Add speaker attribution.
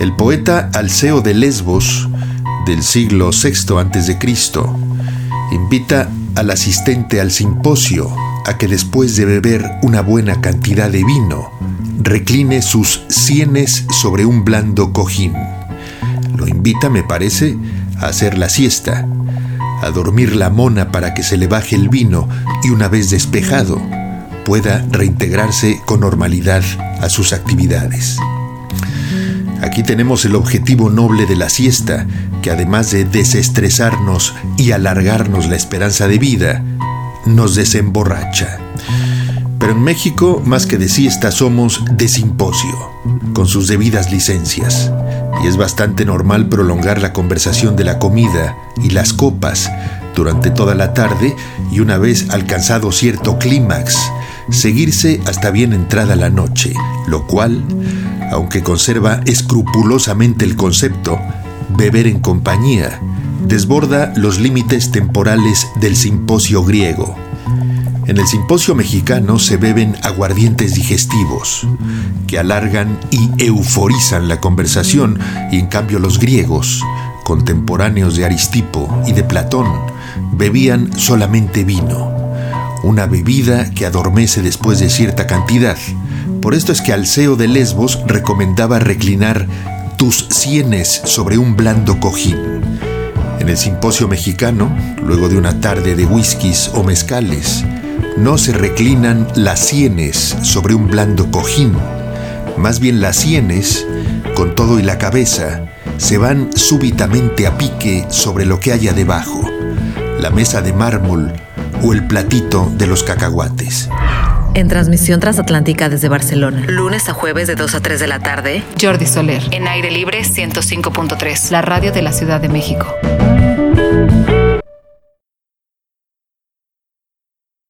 Speaker 1: El poeta Alceo de Lesbos, del siglo VI a.C., invita al asistente al simposio a que después de beber una buena cantidad de vino, recline sus sienes sobre un blando cojín. Lo invita, me parece, a hacer la siesta, a dormir la mona para que se le baje el vino y una vez despejado pueda reintegrarse con normalidad a sus actividades. Aquí tenemos el objetivo noble de la siesta, que además de desestresarnos y alargarnos la esperanza de vida, nos desemborracha. Pero en México, más que de siesta, somos de simposio, con sus debidas licencias. Y es bastante normal prolongar la conversación de la comida y las copas durante toda la tarde y una vez alcanzado cierto clímax, seguirse hasta bien entrada la noche, lo cual aunque conserva escrupulosamente el concepto, beber en compañía, desborda los límites temporales del simposio griego. En el simposio mexicano se beben aguardientes digestivos, que alargan y euforizan la conversación, y en cambio los griegos, contemporáneos de Aristipo y de Platón, bebían solamente vino, una bebida que adormece después de cierta cantidad, por esto es que Alceo de Lesbos recomendaba reclinar tus sienes sobre un blando cojín. En el simposio mexicano, luego de una tarde de whiskies o mezcales, no se reclinan las sienes sobre un blando cojín. Más bien las sienes, con todo y la cabeza, se van súbitamente a pique sobre lo que haya debajo, la mesa de mármol o el platito de los cacahuates
Speaker 2: en transmisión transatlántica desde Barcelona. Lunes a jueves de 2 a 3 de la tarde.
Speaker 3: Jordi Soler. En aire libre 105.3. La radio de la Ciudad de México.